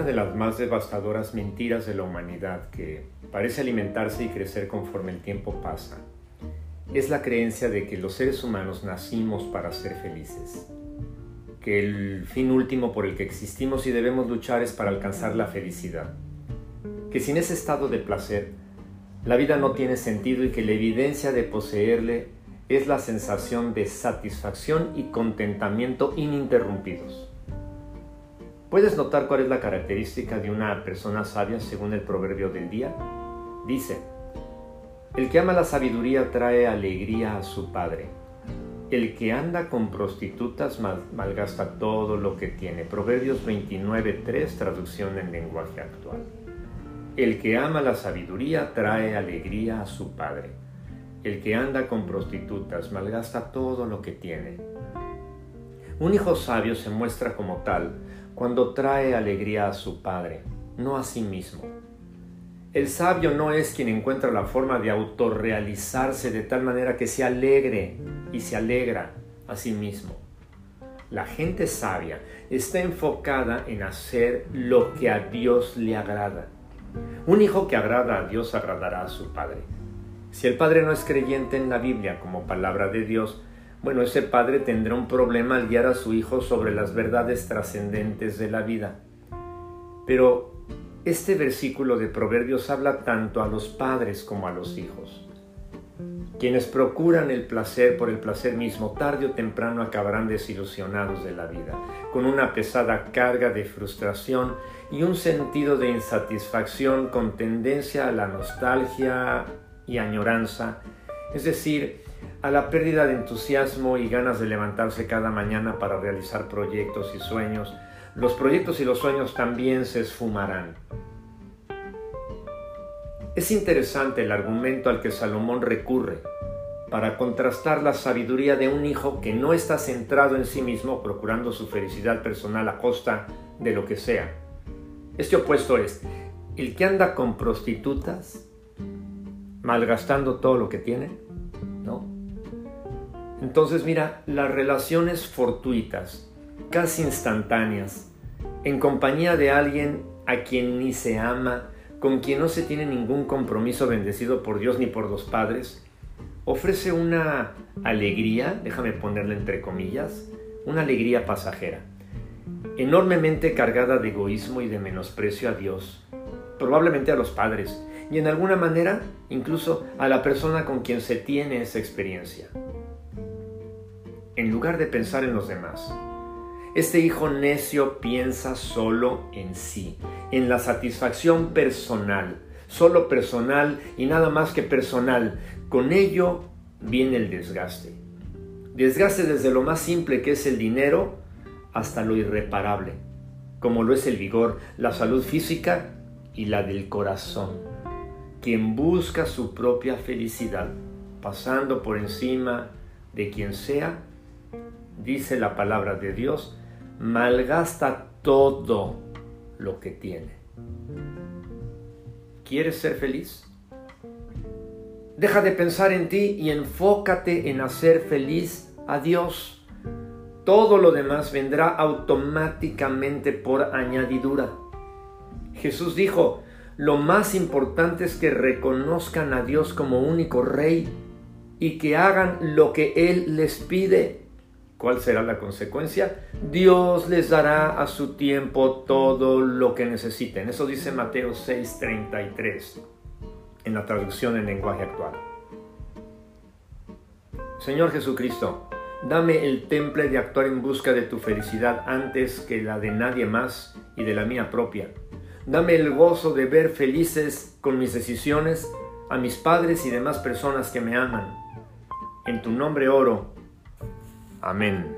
Una de las más devastadoras mentiras de la humanidad que parece alimentarse y crecer conforme el tiempo pasa es la creencia de que los seres humanos nacimos para ser felices, que el fin último por el que existimos y debemos luchar es para alcanzar la felicidad, que sin ese estado de placer la vida no tiene sentido y que la evidencia de poseerle es la sensación de satisfacción y contentamiento ininterrumpidos. ¿Puedes notar cuál es la característica de una persona sabia según el proverbio del día? Dice, el que ama la sabiduría trae alegría a su padre. El que anda con prostitutas malgasta todo lo que tiene. Proverbios 29.3, traducción en lenguaje actual. El que ama la sabiduría trae alegría a su padre. El que anda con prostitutas malgasta todo lo que tiene. Un hijo sabio se muestra como tal cuando trae alegría a su padre, no a sí mismo. El sabio no es quien encuentra la forma de autorrealizarse de tal manera que se alegre y se alegra a sí mismo. La gente sabia está enfocada en hacer lo que a Dios le agrada. Un hijo que agrada a Dios agradará a su padre. Si el padre no es creyente en la Biblia como palabra de Dios, bueno, ese padre tendrá un problema al guiar a su hijo sobre las verdades trascendentes de la vida. Pero este versículo de Proverbios habla tanto a los padres como a los hijos. Quienes procuran el placer por el placer mismo, tarde o temprano acabarán desilusionados de la vida, con una pesada carga de frustración y un sentido de insatisfacción con tendencia a la nostalgia y añoranza, es decir, a la pérdida de entusiasmo y ganas de levantarse cada mañana para realizar proyectos y sueños, los proyectos y los sueños también se esfumarán. Es interesante el argumento al que Salomón recurre para contrastar la sabiduría de un hijo que no está centrado en sí mismo procurando su felicidad personal a costa de lo que sea. Este opuesto es el que anda con prostitutas, malgastando todo lo que tiene. Entonces mira, las relaciones fortuitas, casi instantáneas, en compañía de alguien a quien ni se ama, con quien no se tiene ningún compromiso bendecido por Dios ni por los padres, ofrece una alegría, déjame ponerla entre comillas, una alegría pasajera, enormemente cargada de egoísmo y de menosprecio a Dios, probablemente a los padres, y en alguna manera incluso a la persona con quien se tiene esa experiencia. En lugar de pensar en los demás, este hijo necio piensa solo en sí, en la satisfacción personal, solo personal y nada más que personal. Con ello viene el desgaste. Desgaste desde lo más simple que es el dinero hasta lo irreparable, como lo es el vigor, la salud física y la del corazón. Quien busca su propia felicidad, pasando por encima de quien sea, dice la palabra de Dios, malgasta todo lo que tiene. ¿Quieres ser feliz? Deja de pensar en ti y enfócate en hacer feliz a Dios. Todo lo demás vendrá automáticamente por añadidura. Jesús dijo, lo más importante es que reconozcan a Dios como único rey y que hagan lo que Él les pide. ¿Cuál será la consecuencia? Dios les dará a su tiempo todo lo que necesiten. Eso dice Mateo 6:33 en la traducción en lenguaje actual. Señor Jesucristo, dame el temple de actuar en busca de tu felicidad antes que la de nadie más y de la mía propia. Dame el gozo de ver felices con mis decisiones a mis padres y demás personas que me aman. En tu nombre oro. Amin.